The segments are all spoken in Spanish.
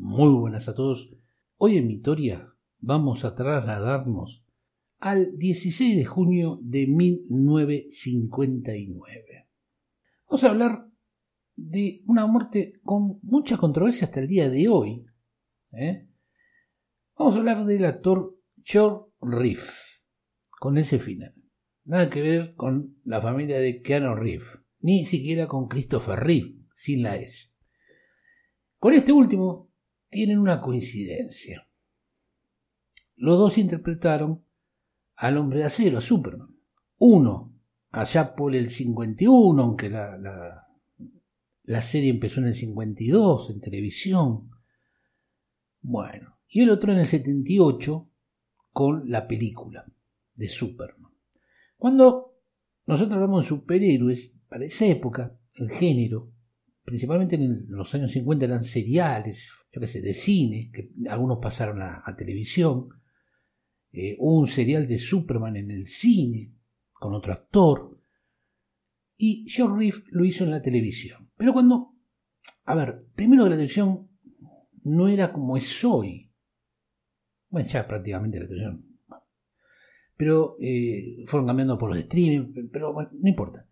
Muy buenas a todos. Hoy en Vitoria vamos a trasladarnos al 16 de junio de 1959. Vamos a hablar de una muerte con mucha controversia hasta el día de hoy. ¿eh? Vamos a hablar del actor George Reef, con ese final. Nada que ver con la familia de Keanu Reeves, ni siquiera con Christopher Reeve, sin la S. Con este último tienen una coincidencia. Los dos interpretaron al hombre de acero, a Superman. Uno, allá por el 51, aunque la, la, la serie empezó en el 52, en televisión. Bueno, y el otro en el 78, con la película de Superman. Cuando nosotros hablamos de superhéroes, para esa época, el género, principalmente en los años 50 eran seriales, yo qué de cine, que algunos pasaron a, televisión. Eh, hubo un serial de Superman en el cine, con otro actor. Y George Reef lo hizo en la televisión. Pero cuando, a ver, primero la televisión no era como es hoy. Bueno, ya prácticamente la televisión. Pero eh, fueron cambiando por los streaming, pero bueno, no importa.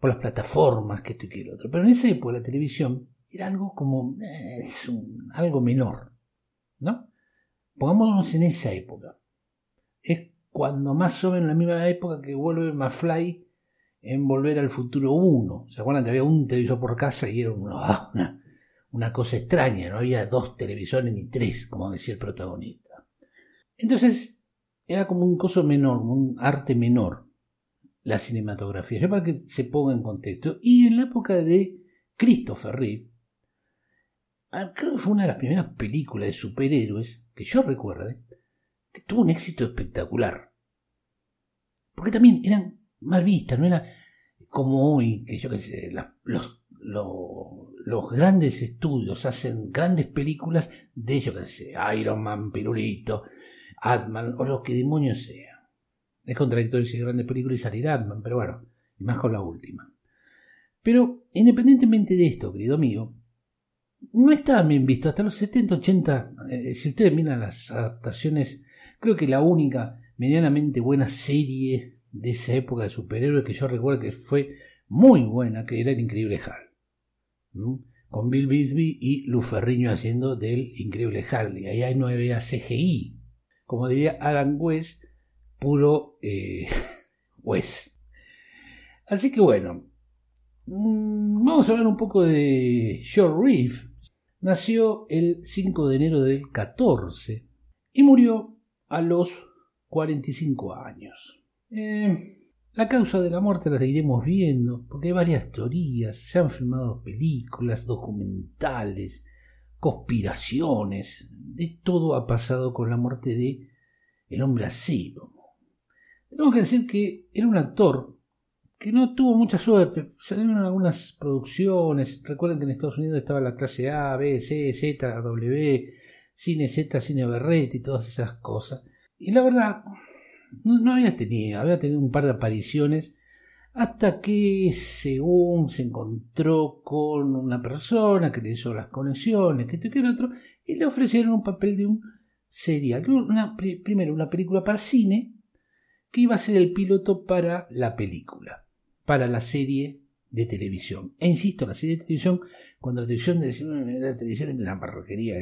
Por las plataformas, que esto y que lo otro. Pero en esa época la televisión era algo como eh, algo menor, ¿no? Pongámonos en esa época. Es cuando más o menos en la misma época que vuelve McFly en Volver al Futuro 1. ¿Se acuerdan que había un televisor por casa y era ah, una, cosa extraña? No había dos televisores ni tres, como decía el protagonista. Entonces, era como un coso menor, un arte menor, la cinematografía. Ya para que se ponga en contexto. Y en la época de Christopher Reeve, creo que fue una de las primeras películas de superhéroes que yo recuerde que tuvo un éxito espectacular. Porque también eran mal vistas, no era como hoy, que yo qué sé, los, grandes estudios hacen grandes películas de, yo qué sé, Iron Man, Pirulito, Atman, o lo que demonios sea. Es contradictorio decir grandes películas y salir Atman, pero bueno, y más con la última. Pero independientemente de esto, querido amigo, no estaba bien visto. Hasta los 70, 80, eh, si ustedes miran las adaptaciones, creo que la única medianamente buena serie de esa época de superhéroes que yo recuerdo que fue muy buena, que era el Increíble Hal. Con Bill Bixby y Lou Ferriño haciendo del Increíble Hal. Y ahí no había CGI. Como diría Alan West, puro eh, West. Así que bueno, mm, vamos a hablar un poco de George Reeve, Nació el 5 de enero del 14 y murió a los 45 años. Eh, la causa de la muerte la iremos viendo porque hay varias teorías, se han filmado películas, documentales, conspiraciones, de todo ha pasado con la muerte de el hombre acero. Tenemos que decir que era un actor que no tuvo mucha suerte. Salieron algunas producciones. Recuerden que en Estados Unidos estaba la clase A, B, C, Z, W, Cine Z, Cine Berret y todas esas cosas. Y la verdad, no, había tenido, había tenido un par de apariciones hasta que según se encontró con una persona que le hizo las conexiones, que esto que otro, y le ofrecieron un papel de un serial. Una, primero una película para cine que iba a ser el piloto para la película para la serie de televisión. E insisto, la serie de televisión, cuando la televisión, la televisión es una parroquería,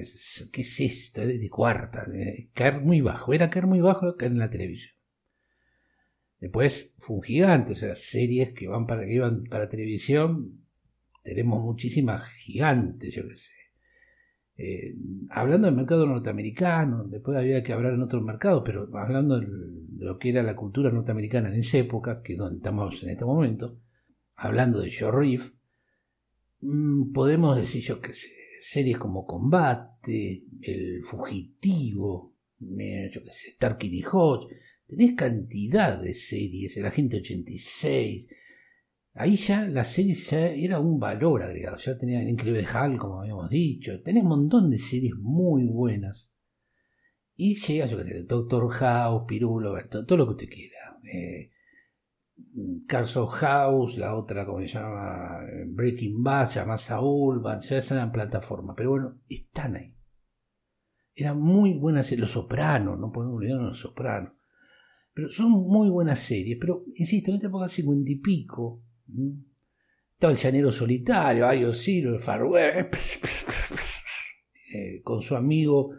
¿qué es esto? Es de cuarta, caer muy bajo, era caer muy bajo caer en la televisión. Después fue un gigante, o sea, series que van para, que iban para televisión, tenemos muchísimas gigantes, yo qué sé. Eh, hablando del mercado norteamericano, después había que hablar en otros mercados, pero hablando de lo que era la cultura norteamericana en esa época, que es donde estamos en este momento, hablando de Joe Reef, mm, podemos decir, yo qué sé, series como Combate, El Fugitivo, yo qué sé, Starkey y Hodge, tenés cantidad de series, El Agente 86, Ahí ya la serie ya era un valor agregado, ya tenía el Increíble Hal, como habíamos dicho, tenés un montón de series muy buenas. Y llega, yo qué sé, Doctor House, Pirulo, todo, lo que usted quiera. Eh, Carson House, la otra, como se llama, Breaking Bad, se llama Saul, ya es en plataforma, pero bueno, están ahí. Era muy buena serie. Los Sopranos, no podemos olvidarnos Los Sopranos. Pero son muy buenas series. Pero, insisto, en esta época cincuenta y pico, estaba el llanero solitario, ay, Osiro, el Far eh, con su amigo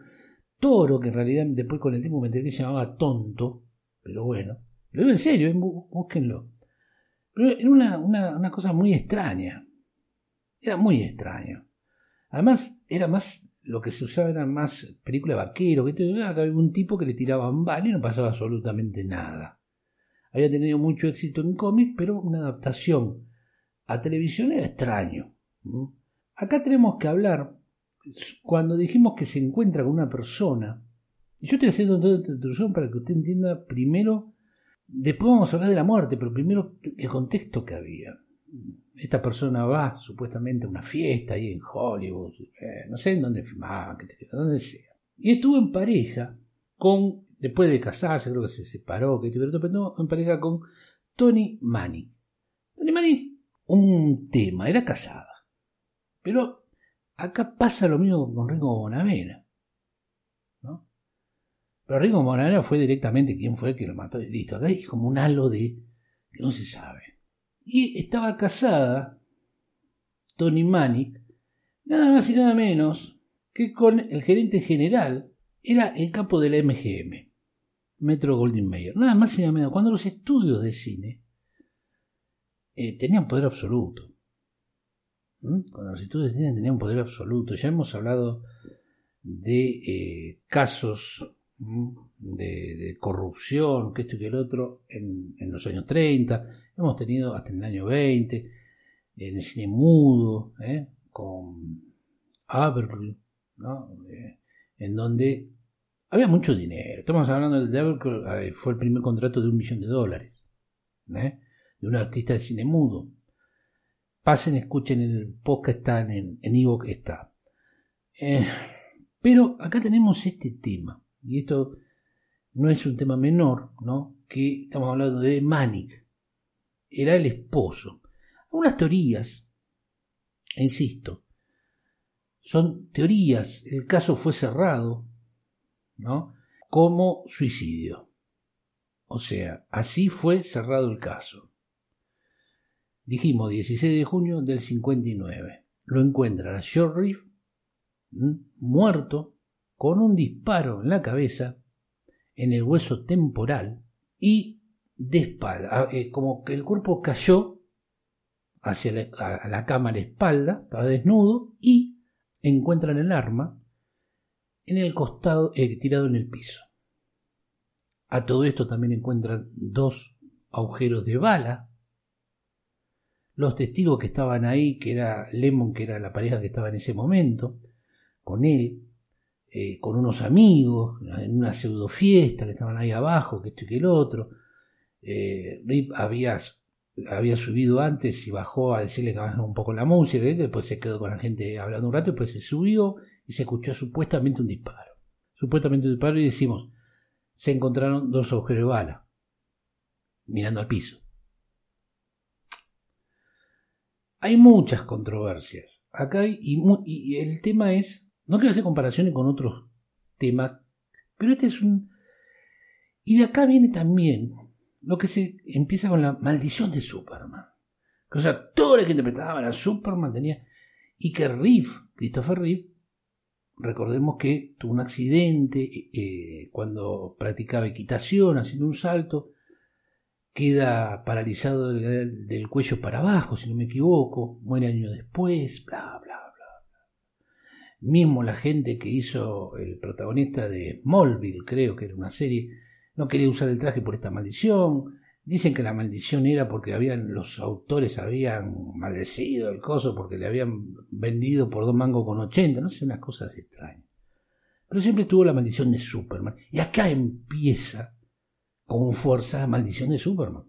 Toro, que en realidad después con el tiempo me enteré que se llamaba Tonto, pero bueno, lo digo en serio, eh, búsquenlo. Pero era una, una, una cosa muy extraña, era muy extraño. Además, era más, lo que se usaba era más película de vaquero, que había un tipo que le tiraban balas y no pasaba absolutamente nada. Había tenido mucho éxito en cómics, pero una adaptación a televisión era extraño. Acá tenemos que hablar, cuando dijimos que se encuentra con una persona, y yo estoy haciendo toda esta introducción para que usted entienda primero, después vamos a hablar de la muerte, pero primero el contexto que había. Esta persona va supuestamente a una fiesta ahí en Hollywood, eh, no sé en dónde filmaba, dónde sea. Y estuvo en pareja con, después de casarse, creo que se separó, que pero en pareja con Tony Manning. Tony Manning, un tema, era casada. Pero acá pasa lo mismo con Ringo Bonavera. ¿no? Pero Ringo Bonavera fue directamente quien fue el que lo mató. Listo, acá hay como un halo de que no se sabe. Y estaba casada Tony Manic, nada más y nada menos que con el gerente general, era el capo de la MGM, Metro Goldwyn Mayer. Nada más y nada menos. Cuando los estudios de cine eh, tenían poder absoluto. Cuando los estudios de cine tenían poder absoluto. Ya hemos hablado de eh, casos de, corrupción, que esto y que el otro, en, los años 30, hemos tenido hasta en el año 20, en el cine mudo, ¿eh? con eh, en donde había mucho dinero. Estamos hablando de Abercrombie, eh, fue el primer contrato de un millón de dólares, de un artista de cine mudo. Pasen, escuchen el podcast, están en, en está. pero acá tenemos este tema y esto no es un tema menor, ¿no? Que estamos hablando de Manic, era el esposo. Algunas teorías, insisto, son teorías, el caso fue cerrado, Como suicidio. O sea, así fue cerrado el caso. Dijimos 16 de junio del 59. Lo encuentra a Short muerto con un disparo en la cabeza, en el hueso temporal y de espalda, ah, eh, como que el cuerpo cayó hacia la, la a la espalda, estaba desnudo y encuentran el arma en el costado, eh, tirado en el piso. A todo esto también encuentran dos agujeros de bala. Los testigos que estaban ahí, que era Lemon, que era la pareja que estaba en ese momento, con él, eh, con unos amigos, en una pseudo fiesta que estaban ahí abajo, que esto y que el otro. Eh, Rip había, había subido antes y bajó a decirle que bajara un poco la música, después se quedó con la gente hablando un rato, después se subió y se escuchó supuestamente un disparo. Supuestamente un disparo y decimos, se encontraron dos agujeros de bala, mirando al piso. Hay muchas controversias. Acá hay, y el tema es no quiero hacer comparaciones con otros temas, pero este es un... Y de acá viene también lo que se empieza con la maldición de Superman. O sea, todo el que interpretaba a Superman tenía... Y que Reeve, Christopher Reeve, recordemos que tuvo un accidente eh, cuando practicaba equitación, haciendo un salto, queda paralizado del, del, cuello para abajo, si no me equivoco, muere años después, bla, bla, Mismo la gente que hizo el protagonista de Smallville, creo que era una serie, no quería usar el traje por esta maldición. Dicen que la maldición era porque habían, los autores habían maldecido el coso porque le habían vendido por dos mangos con ochenta, no sé, unas cosas extrañas. Pero siempre tuvo la maldición de Superman. Y acá empieza con fuerza la maldición de Superman,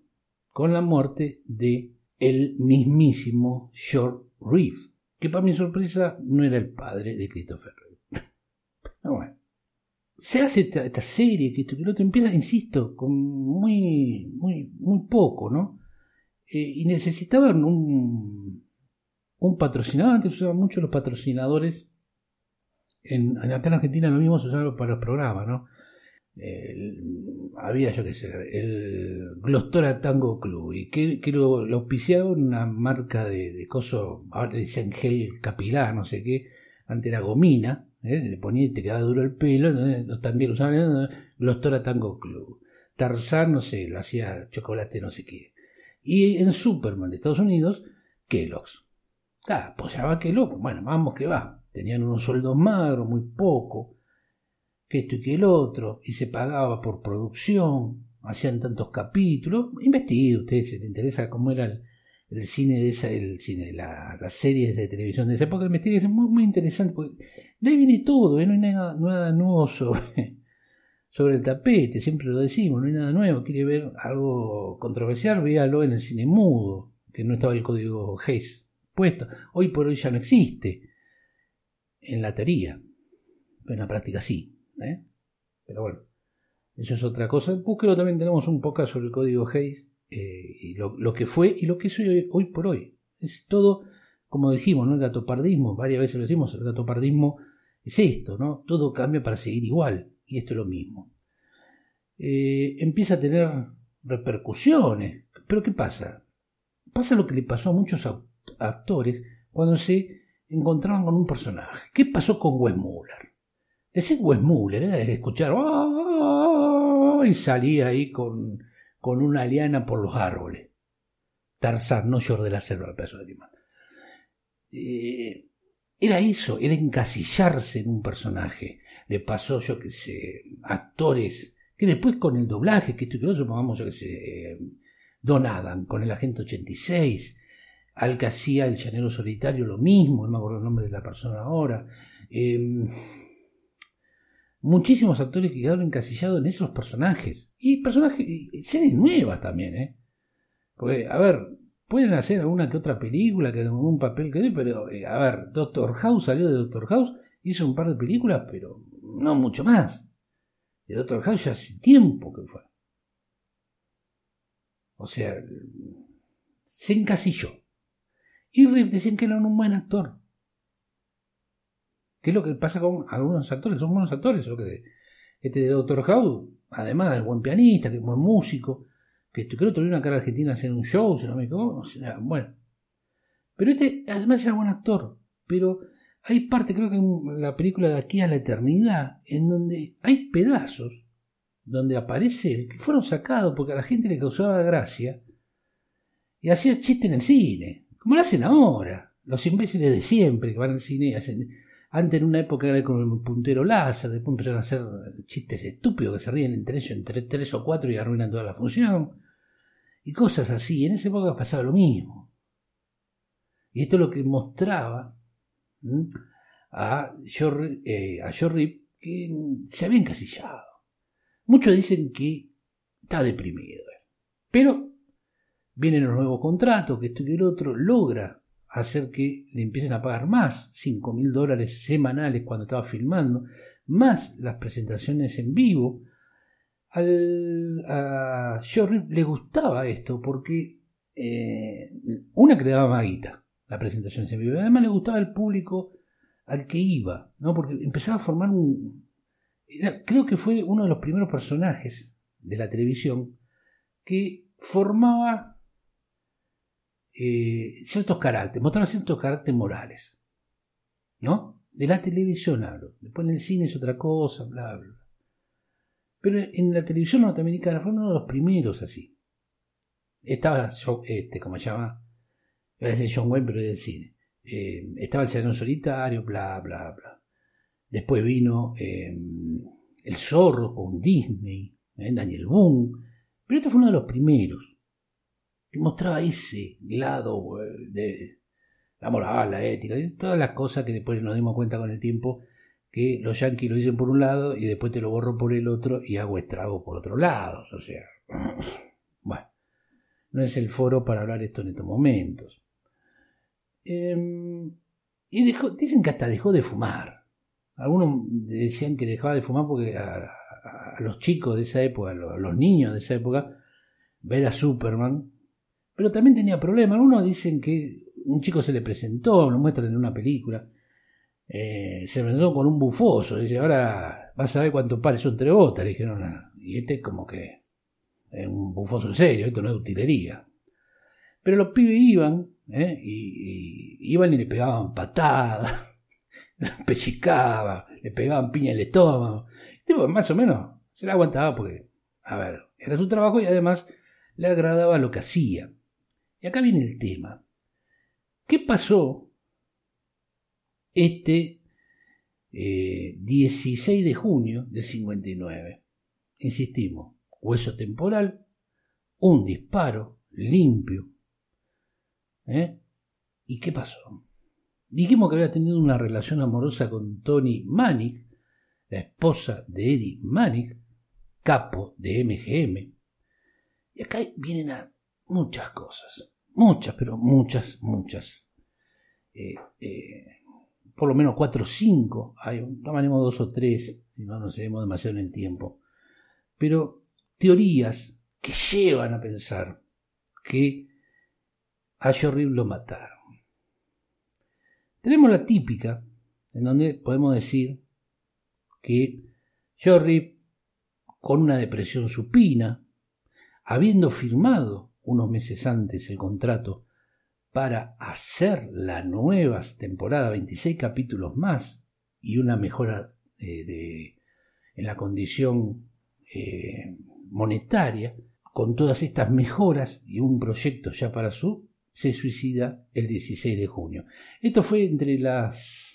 con la muerte de el mismísimo Short Reeve que para mi sorpresa no era el padre de Christopher Reeve. bueno. Se hace esta, serie que, que otro empieza, insisto, con muy, muy, muy poco, ¿no? Eh, y necesitaban un, un patrocinador, antes usaban mucho los patrocinadores en, acá en Argentina lo mismo se usaba para los programas, ¿no? había, yo qué sé, el Glostora Tango Club, y que, que lo, lo auspiciaba una marca de, de coso, ahora dicen gel capilar, no sé qué, antes era gomina, ¿eh? le ponía y te quedaba duro el pelo, los tangueros usaban Glostora Tango Club. Tarzán, no sé, lo hacía chocolate, no sé qué. Y en Superman de Estados Unidos, Kellogg's. Ah, pues ya va Kellogg, bueno, vamos que va. Tenían unos sueldos magros, muy poco, que esto y que el otro, y se pagaba por producción, hacían tantos capítulos. Investigue usted si le interesa cómo era el, cine de esa, el cine, la, las series de televisión de esa época, investigue, es muy, muy interesante, porque de ahí viene todo, ¿eh? no hay nada, nada nuevo sobre, el tapete, siempre lo decimos, no hay nada nuevo, quiere ver algo controversial, véalo en el cine mudo, que no estaba el código Hayes puesto, hoy por hoy ya no existe, en la teoría, pero en la práctica sí, ¿eh? pero bueno, eso es otra cosa, búsquelo también tenemos un poco sobre el código Hayes, eh, lo, que fue y lo que es hoy, por hoy, es todo, como dijimos, ¿no? el gatopardismo, varias veces lo decimos, el gatopardismo es esto, ¿no? Todo cambia para seguir igual y esto es lo mismo. Eh, empieza a tener repercusiones. Pero ¿qué pasa? Pasa lo que le pasó a muchos actores cuando se encontraban con un personaje. ¿Qué pasó con Wes Muller? Ese Wes Muller era escuchar ¡Ah! y salía ahí con, con una liana por los árboles. Tarzán, no George de la Selva, el pedazo de animal. Eh, era eso, era encasillarse en un personaje le pasó, yo que sé, actores que después con el doblaje, que esto y que otro, pongamos, yo que sé, Don Adam con el agente 86, al que hacía el llanero solitario lo mismo, no me acuerdo el nombre de la persona ahora. Em, muchísimos actores que quedaron encasillados en esos personajes. Y personajes, y series nuevas también, ¿eh? Porque, a ver, pueden hacer alguna que otra película, que un papel que pero, eh, a ver, Doctor House salió de Doctor House, hizo un par de películas, pero no mucho más. El Doctor House ya hace tiempo que fue. O sea, se encasilló. Y decían que era un buen actor. ¿Qué es lo que pasa con algunos actores? Son buenos actores. Lo que este Doctor House, además de buen pianista, que es buen músico, que creo que tuvieron acá en Argentina a hacer un show, si no bueno. Pero este además era buen actor. Pero hay parte, creo que en la película de aquí a la eternidad, en donde hay pedazos donde aparece que fueron sacados porque a la gente le causaba gracia y hacía chiste en el cine, como lo hacen ahora, los imbéciles de siempre que van al cine y hacen. Antes en una época era con el puntero láser, después empezaron a hacer chistes estúpidos que se ríen entre ellos, entre tres o cuatro y arruinan toda la función. Y cosas así. En esa época pasaba lo mismo. Y esto es lo que mostraba a George, eh, a que se había encasillado. Muchos dicen que está deprimido, pero vienen los nuevos contratos, que esto y el otro, logra hacer que le empiecen a pagar más, 5 mil dólares semanales cuando estaba filmando, más las presentaciones en vivo. A George le gustaba esto porque eh, una que le daba más guita, la presentación en vivo. Además le gustaba el público al que iba, ¿no? Porque empezaba a formar un... creo que fue uno de los primeros personajes de la televisión que formaba eh, ciertos caracteres, mostraba ciertos caracteres morales, ¿no? De la televisión hablo. Después en el cine es otra cosa, bla, bla. Pero en la televisión norteamericana fue uno de los primeros así. Estaba, este, como se llama, a John Wayne, pero del cine. Eh, estaba el Salón Solitario, bla, bla, bla. Después vino eh, El Zorro con Disney, eh, Daniel Boone. Pero este fue uno de los primeros que mostraba ese lado de la moral, la ética, y todas las cosas que después nos dimos cuenta con el tiempo que los yanquis lo dicen por un lado y después te lo borro por el otro y hago estrago por otro lado. O sea, bueno, no es el foro para hablar esto en estos momentos. Em, y dicen que hasta dejó de fumar. Algunos decían que dejaba de fumar porque a, los chicos de esa época, a los, niños de esa época, ver a Superman. Pero también tenía problemas. Algunos dicen que un chico se le presentó, lo muestran en una película, eh, se enfrentó con un bufoso. Dice, ahora vas a ver cuántos pares son tres botas. Le dijeron, ah, y este como que es un bufoso en serio, esto no es utilería. Pero los pibes iban, ¿eh? y, iban y le pegaban patadas, le pechicaban, le pegaban piña en el estómago. tipo, más o menos se la aguantaba porque, a ver, era su trabajo y además le agradaba lo que hacía. Y acá viene el tema. ¿Qué pasó este 16 eh, de junio de 59? Insistimos, hueso temporal, un disparo limpio. ¿Eh? ¿Y qué pasó? Dijimos que había tenido una relación amorosa con Tony Manic, la esposa de Eddie Manic, capo de MGM. Y acá vienen a muchas cosas, muchas, pero muchas, muchas. Eh, eh, por lo menos cuatro o cinco, hay, tomaremos dos o tres, si no nos llevemos demasiado en el tiempo. Pero teorías que llevan a pensar que a Jorrib lo mataron. Tenemos la típica, en donde podemos decir que Jorrib, con una depresión supina, habiendo firmado unos meses antes el contrato para hacer la nueva temporada, 26 capítulos más y una mejora eh, de, en la condición eh, monetaria, con todas estas mejoras y un proyecto ya para su, se suicida el 16 de junio. Esto fue entre las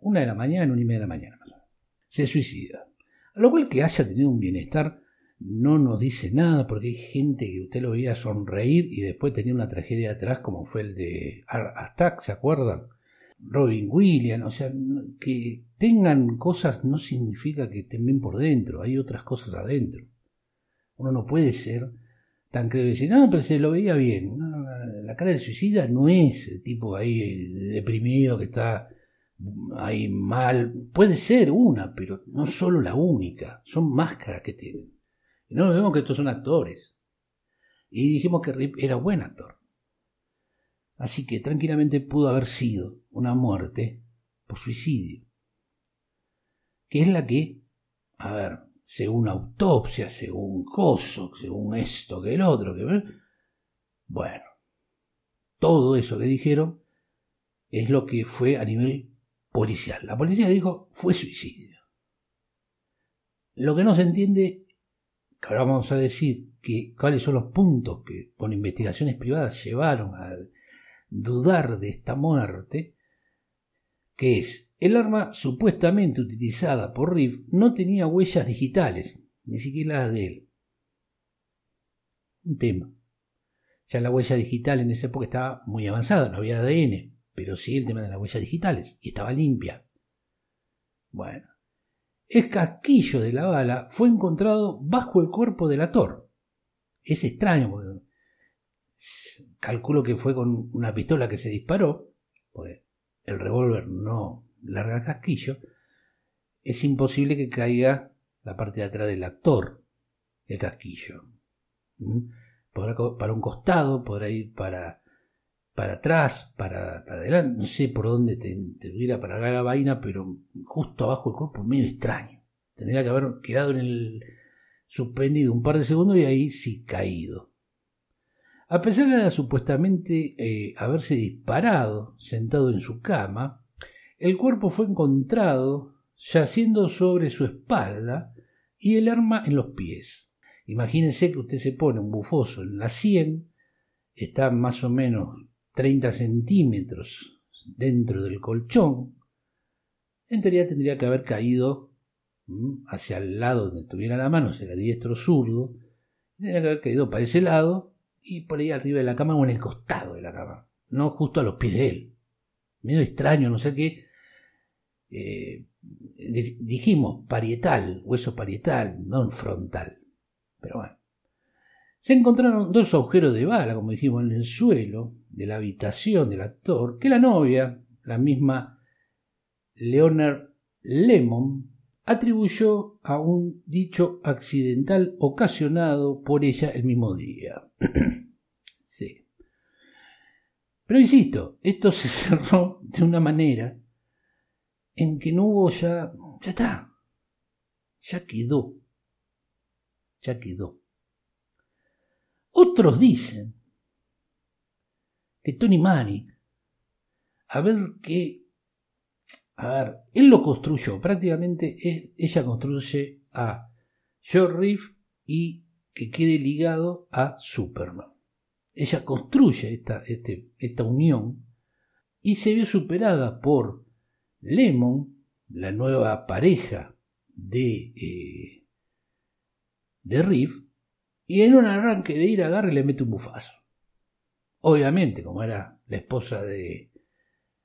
una de la mañana, una y media de la mañana. Se suicida. A lo cual que haya tenido un bienestar no nos dice nada porque hay gente que usted lo veía sonreír y después tenía una tragedia atrás como fue el de Attack, ¿se acuerdan? Robin Williams, o sea, que tengan cosas no significa que estén bien por dentro, hay otras cosas adentro. Uno no puede ser tan creíble decir, no, pero se lo veía bien. la cara del suicida no es el tipo ahí deprimido que está ahí mal. Puede ser una, pero no solo la única. Son máscaras que tienen. Y no vemos que estos son actores. Y dijimos que Rip era buen actor. Así que tranquilamente pudo haber sido una muerte por suicidio. Que es la que, a ver, según autopsia, según coso, según esto que el otro, que bueno, todo eso que dijeron es lo que fue a nivel policial. La policía dijo fue suicidio. Lo que no se entiende ahora vamos a decir que cuáles son los puntos que con investigaciones privadas llevaron a dudar de esta muerte, que es el arma supuestamente utilizada por Riff no tenía huellas digitales, ni siquiera las de él. Un tema. Ya la huella digital en esa época estaba muy avanzada, no había ADN, pero sí el tema de las huellas digitales, y estaba limpia. Bueno, el casquillo de la bala fue encontrado bajo el cuerpo del actor. Es extraño, porque calculo que fue con una pistola que se disparó, porque el revólver no larga casquillo. Es imposible que caiga la parte de atrás del actor, el casquillo. ¿Mm? Podrá para un costado, podrá ir para, para atrás, para, adelante, no sé por dónde te, te para para la vaina, pero justo abajo del cuerpo, medio extraño. Tendría que haber quedado en el suspendido un par de segundos y ahí sí caído. A pesar de supuestamente eh, haberse disparado sentado en su cama, el cuerpo fue encontrado yaciendo sobre su espalda y el arma en los pies. Imagínense que usted se pone un bufoso en la sien, está más o menos 30 centímetros dentro del colchón, en teoría tendría que haber caído hacia el lado donde tuviera la mano, será diestro zurdo, tendría que haber caído para ese lado y por ahí arriba de la cama o en el costado de la cama, no justo a los pies de él. Medio extraño, no sé qué. Eh, dijimos parietal, hueso parietal, no frontal. Pero bueno. Se encontraron dos agujeros de bala, como dijimos, en el suelo de la habitación del actor, que la novia, la misma Leonard Lemon, atribuyó a un dicho accidental ocasionado por ella el mismo día. sí. Pero insisto, esto se cerró de una manera en que no hubo ya, ya está, ya quedó, ya quedó. Otros dicen que Tony Manic, a ver qué, a ver, él lo construyó, prácticamente ella construye a Joe Reef y que quede ligado a Superman. Ella construye esta, este, esta unión y se vio superada por Lemon, la nueva pareja de, eh, de Riff, y en un arranque de ir a agarre le mete un bufazo. Obviamente, como era la esposa de,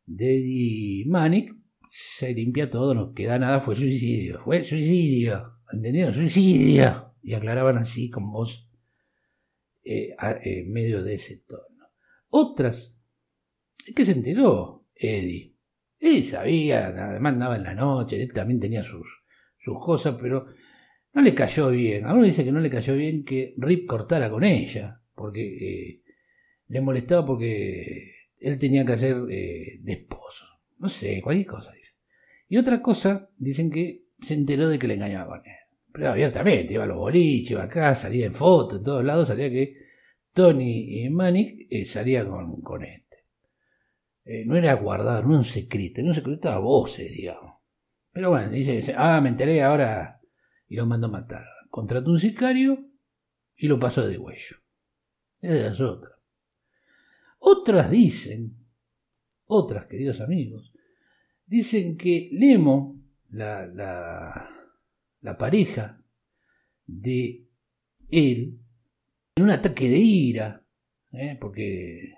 Eddie Manic, se limpia todo, no queda nada, fue suicidio, fue suicidio, ¿entendieron? Suicidio. Y aclaraban así con voz eh, en medio de ese tono. Otras, ¿qué se enteró Eddie? Él sabía, además andaba en la noche, él también tenía sus, sus cosas, pero no le cayó bien. Algunos dice que no le cayó bien que Rip cortara con ella, porque eh, le molestaba porque él tenía que hacer eh, de esposo. No sé, cualquier cosa dice. Y otra cosa, dicen que se enteró de que le engañaba con él. Pero abiertamente, iba a los boliches, iba acá, salía en fotos, en todos lados, salía que Tony y Manic eh, salía con, con este. no era guardado, no era un secreto, era un secreto a voces, digamos. Pero bueno, dice, ah, me enteré ahora y lo mandó a matar. Contrató un sicario y lo pasó de huello. Esa es otra. Otras dicen, otras queridos amigos, dicen que Lemo, la, la, pareja de él, en un ataque de ira, ¿eh? porque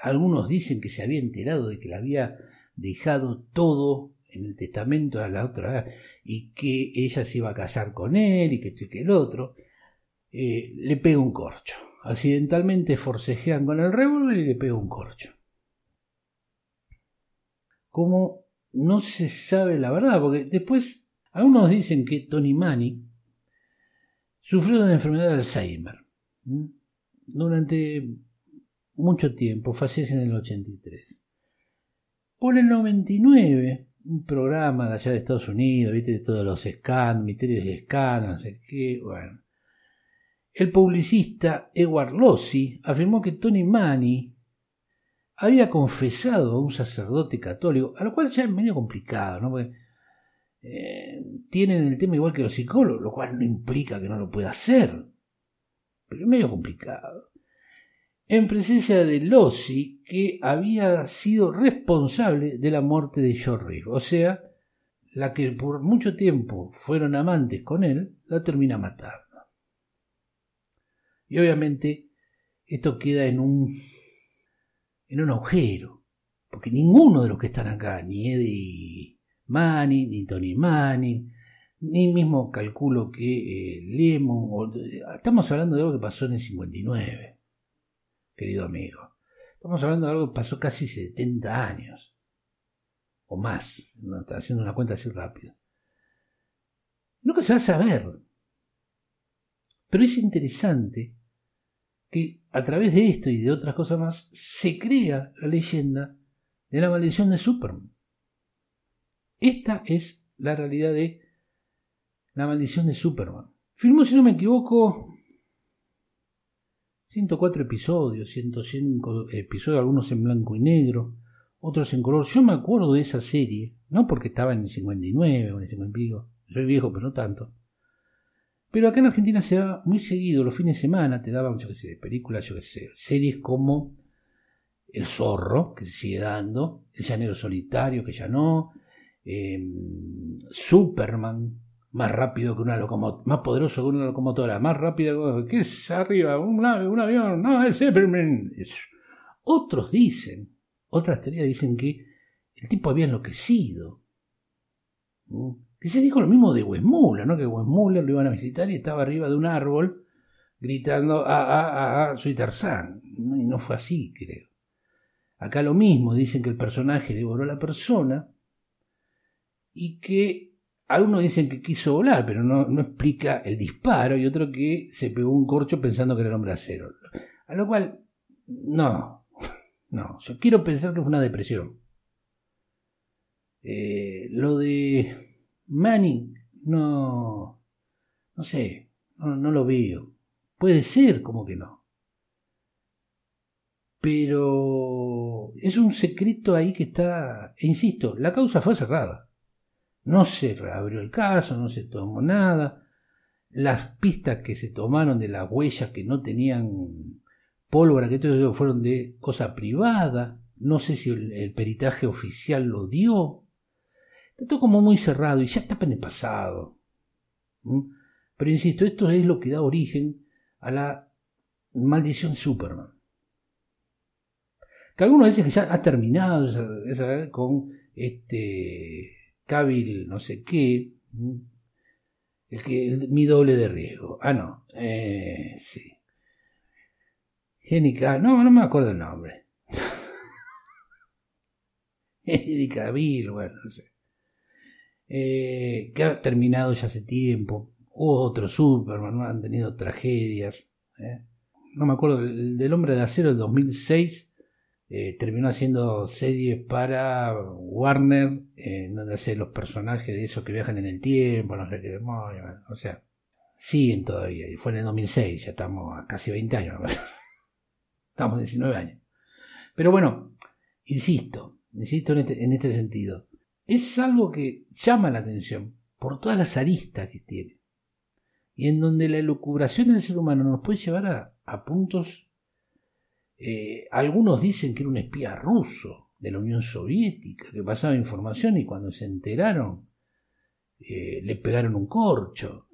algunos dicen que se había enterado de que le había dejado todo en el testamento a la otra y que ella se iba a casar con él y que esto y que el otro, eh, le pega un corcho. Accidentalmente forcejean con el revólver y le pega un corcho. Como no se sabe la verdad, porque después algunos dicen que Tony Manny sufrió de una enfermedad de Alzheimer durante mucho tiempo, fallece en el 83. Por el 99 un programa de allá de Estados Unidos, viste, de todos los scans, misterios de scans, no sé qué, bueno. El publicista Edward Lossi afirmó que Tony Manny había confesado a un sacerdote católico, a lo cual ya es medio complicado, ¿no? Porque eh, tienen el tema igual que los psicólogos, lo cual no implica que no lo pueda hacer, pero es medio complicado en presencia de Lossi, que había sido responsable de la muerte de George O sea, la que por mucho tiempo fueron amantes con él, la termina matando. Y obviamente esto queda en un, en un agujero, porque ninguno de los que están acá, ni Eddie Manning, ni Tony Manning, ni mismo calculo que eh, Lemon, estamos hablando de algo que pasó en el 59 querido amigo. Estamos hablando de algo que pasó casi 70 años. O más. haciendo una cuenta así rápida. Nunca se va a saber. Pero es interesante que a través de esto y de otras cosas más se crea la leyenda de la maldición de Superman. Esta es la realidad de la maldición de Superman. Filmó, si no me equivoco, 104 episodios, 105 episodios, algunos en blanco y negro, otros en color. Yo me acuerdo de esa serie, no porque estaba en el 59 o en el 50 y soy viejo, pero no tanto. Pero acá en Argentina se daba muy seguido, los fines de semana te daban, yo qué sé, películas, yo qué sé, series como El Zorro, que se sigue dando, El Llanero Solitario, que ya no, em, Superman, más rápido que una locomotora, más poderoso que una locomotora, más rápido que... es arriba? ¿Un, un avión? No, es Superman. Otros dicen, otras teorías dicen que el tipo había enloquecido. Que se dijo lo mismo de Westmuller, ¿no? Que Westmuller lo iban a visitar y estaba arriba de un árbol gritando, ah, ah, ah, ah soy Tarzán. Y no fue así, creo. Acá lo mismo, dicen que el personaje devoró a la persona y que algunos dicen que quiso volar, pero no, no, explica el disparo, y otro que se pegó un corcho pensando que era el hombre acero. A lo cual, no, no, yo quiero pensar que fue una depresión. Eh, lo de Manning, no, no sé, no, no lo veo. Puede ser, como que no. Pero es un secreto ahí que está, e insisto, la causa fue cerrada. No se reabrió el caso, no se tomó nada. Las pistas que se tomaron de las huellas que no tenían pólvora, que todo eso fueron de cosa privada. No sé si el, peritaje oficial lo dio. Está todo como muy cerrado y ya está en el pasado. Pero insisto, esto es lo que da origen a la maldición Superman. Que algunos dicen ya ha terminado con este Cabil no sé qué. El que mi doble de riesgo. Ah, no. Eh, sí. Génica. No, no me acuerdo el nombre. Henry Cavill, bueno, no sé. Eh, que ha terminado ya hace tiempo. Otro Superman, han tenido tragedias. ¿eh? No me acuerdo, el del hombre de acero del 2006 eh, terminó haciendo series para Warner, eh, donde hace los personajes de esos que viajan en el tiempo, no sé qué demonios, o sea, siguen todavía, y fue en el 2006, ya estamos a casi 20 años, estamos 19 años. Pero bueno, insisto, insisto en este, en este sentido, es algo que llama la atención por todas las aristas que tiene, y en donde la elucubración del ser humano nos puede llevar a, a puntos eh, algunos dicen que era un espía ruso de la Unión Soviética que pasaba información y cuando se enteraron eh, le pegaron un corcho.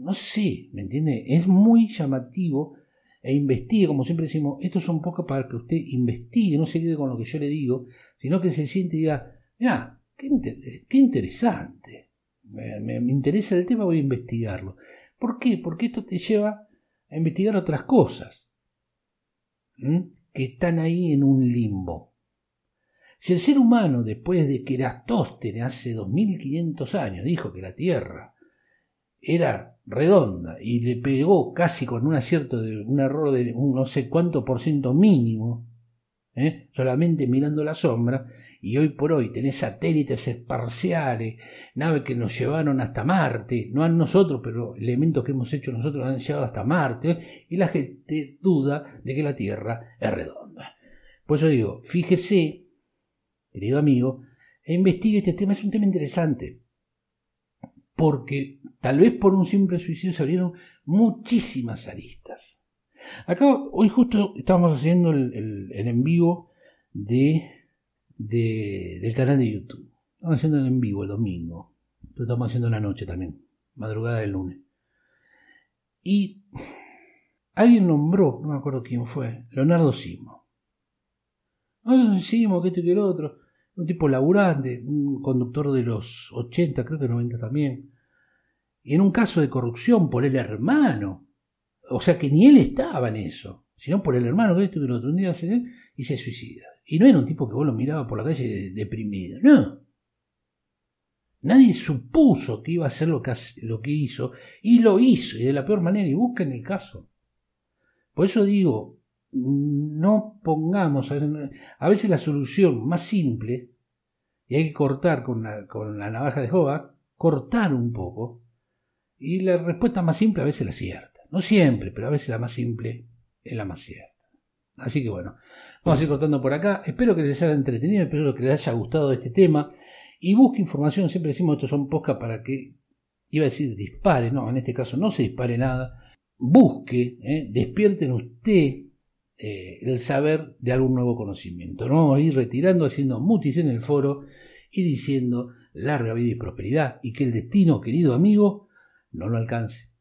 No, sé, ¿me entiende? Es muy llamativo e investigue, como siempre decimos, estos son pocos para que usted investigue, no se quede con lo que yo le digo, sino que se siente y diga, mira, qué, interesante, me, me, interesa el tema, voy a investigarlo. ¿Por qué? Porque esto te lleva a investigar otras cosas que están ahí en un limbo. Si el ser humano, después de que Eratóstenes hace 2500 años dijo que la Tierra era redonda y le pegó casi con un acierto de un error de un no sé cuánto por ciento mínimo, ¿eh? solamente mirando la sombra, y hoy por hoy tenés satélites espaciales, naves que nos llevaron hasta Marte, no a nosotros, pero elementos que hemos hecho nosotros han llegado hasta Marte, y la gente duda de que la Tierra es redonda. Por eso digo, fíjese, querido amigo, e investigue este tema, es un tema interesante, porque tal vez por un simple suicidio se abrieron muchísimas aristas. Acá, hoy justo estamos haciendo el, el en vivo de del canal de YouTube. Estamos haciendo en vivo el domingo. Lo estamos haciendo en la noche también, madrugada del lunes. Y alguien nombró, no me acuerdo quién fue, Leonardo Simo. No, Simo, que este y que el otro. Un tipo laburante, un conductor de los 80, creo que 90 también. Y en un caso de corrupción por el hermano. O sea que ni él estaba en eso, sino por el hermano que esto y que el otro. Un día y se suicida. Y no era un tipo que vos lo mirabas por la calle deprimido, no. Nadie supuso que iba a hacer lo que, hizo, y lo hizo, y de la peor manera, y busquen el caso. Por eso digo, no pongamos, a veces la solución más simple, y hay que cortar con la, con la navaja de Jova, cortar un poco, y la respuesta más simple a veces es la cierta. No siempre, pero a veces la más simple es la más cierta. Así que bueno, Vamos a ir cortando por acá. Espero que les haya entretenido, espero que les haya gustado este tema. Y busque información, siempre decimos estos son posca para que, iba a decir dispare, no, en este caso no se dispare nada. Busque, eh, despierten usted eh, el saber de algún nuevo conocimiento. No vamos a ir retirando, haciendo mutis en el foro y diciendo larga vida y prosperidad y que el destino, querido amigo, no lo alcance.